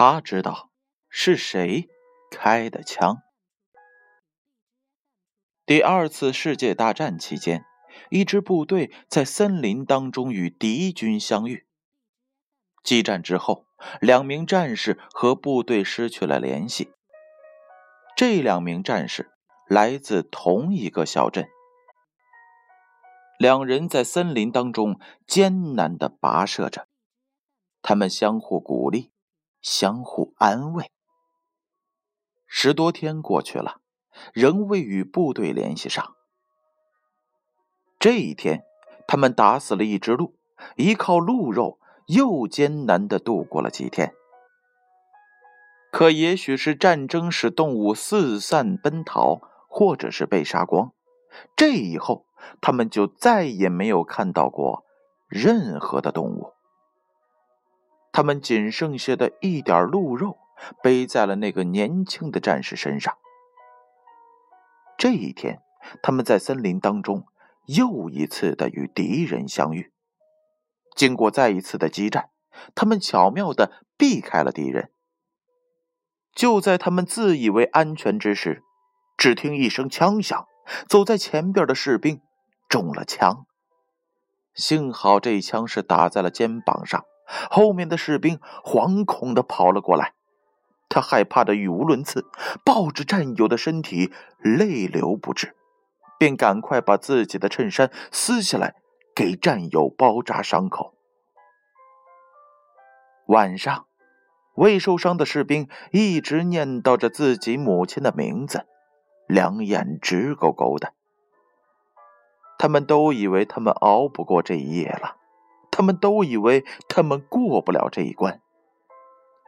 他知道是谁开的枪。第二次世界大战期间，一支部队在森林当中与敌军相遇。激战之后，两名战士和部队失去了联系。这两名战士来自同一个小镇，两人在森林当中艰难的跋涉着，他们相互鼓励，相互安慰。十多天过去了。仍未与部队联系上。这一天，他们打死了一只鹿，依靠鹿肉又艰难的度过了几天。可也许是战争使动物四散奔逃，或者是被杀光，这以后他们就再也没有看到过任何的动物。他们仅剩下的一点鹿肉背在了那个年轻的战士身上。这一天，他们在森林当中又一次的与敌人相遇。经过再一次的激战，他们巧妙的避开了敌人。就在他们自以为安全之时，只听一声枪响，走在前边的士兵中了枪。幸好这一枪是打在了肩膀上，后面的士兵惶恐的跑了过来。他害怕的语无伦次，抱着战友的身体，泪流不止，便赶快把自己的衬衫撕下来，给战友包扎伤口。晚上，未受伤的士兵一直念叨着自己母亲的名字，两眼直勾勾的。他们都以为他们熬不过这一夜了，他们都以为他们过不了这一关。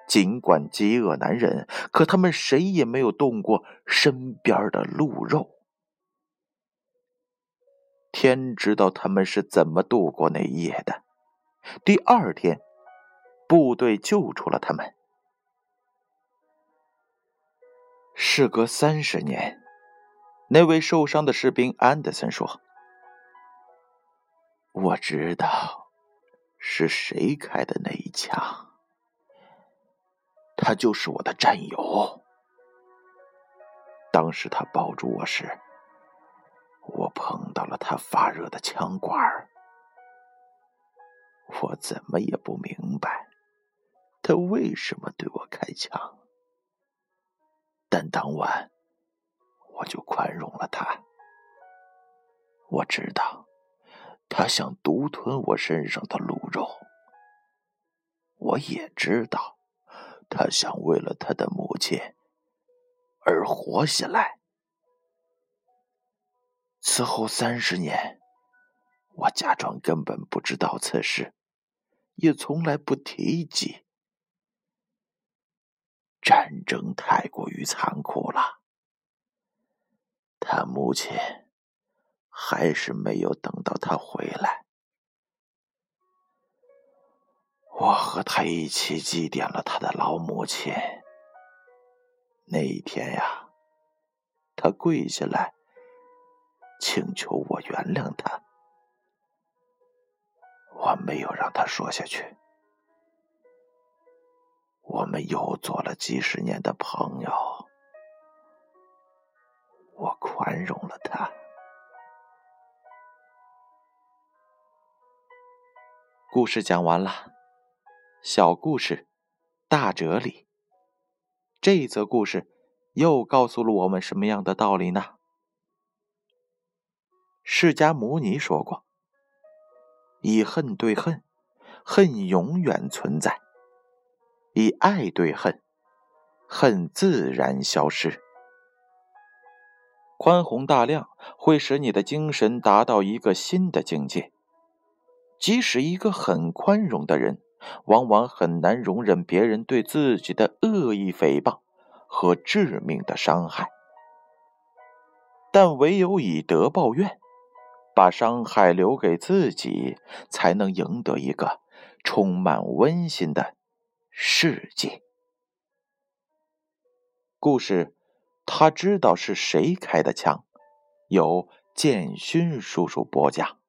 尽管饥饿难忍，可他们谁也没有动过身边的鹿肉。天知道他们是怎么度过那一夜的。第二天，部队救出了他们。事隔三十年，那位受伤的士兵安德森说：“我知道是谁开的那一枪。”他就是我的战友。当时他抱住我时，我碰到了他发热的枪管我怎么也不明白，他为什么对我开枪。但当晚，我就宽容了他。我知道，他想独吞我身上的鹿肉。我也知道。他想为了他的母亲而活下来。此后三十年，我假装根本不知道此事，也从来不提及。战争太过于残酷了，他母亲还是没有等到他回来。我和他一起祭奠了他的老母亲。那一天呀，他跪下来请求我原谅他，我没有让他说下去。我们又做了几十年的朋友，我宽容了他。故事讲完了。小故事，大哲理。这则故事又告诉了我们什么样的道理呢？释迦牟尼说过：“以恨对恨，恨永远存在；以爱对恨，恨自然消失。”宽宏大量会使你的精神达到一个新的境界。即使一个很宽容的人。往往很难容忍别人对自己的恶意诽谤和致命的伤害，但唯有以德报怨，把伤害留给自己，才能赢得一个充满温馨的世界。故事，他知道是谁开的枪，由建勋叔叔播讲。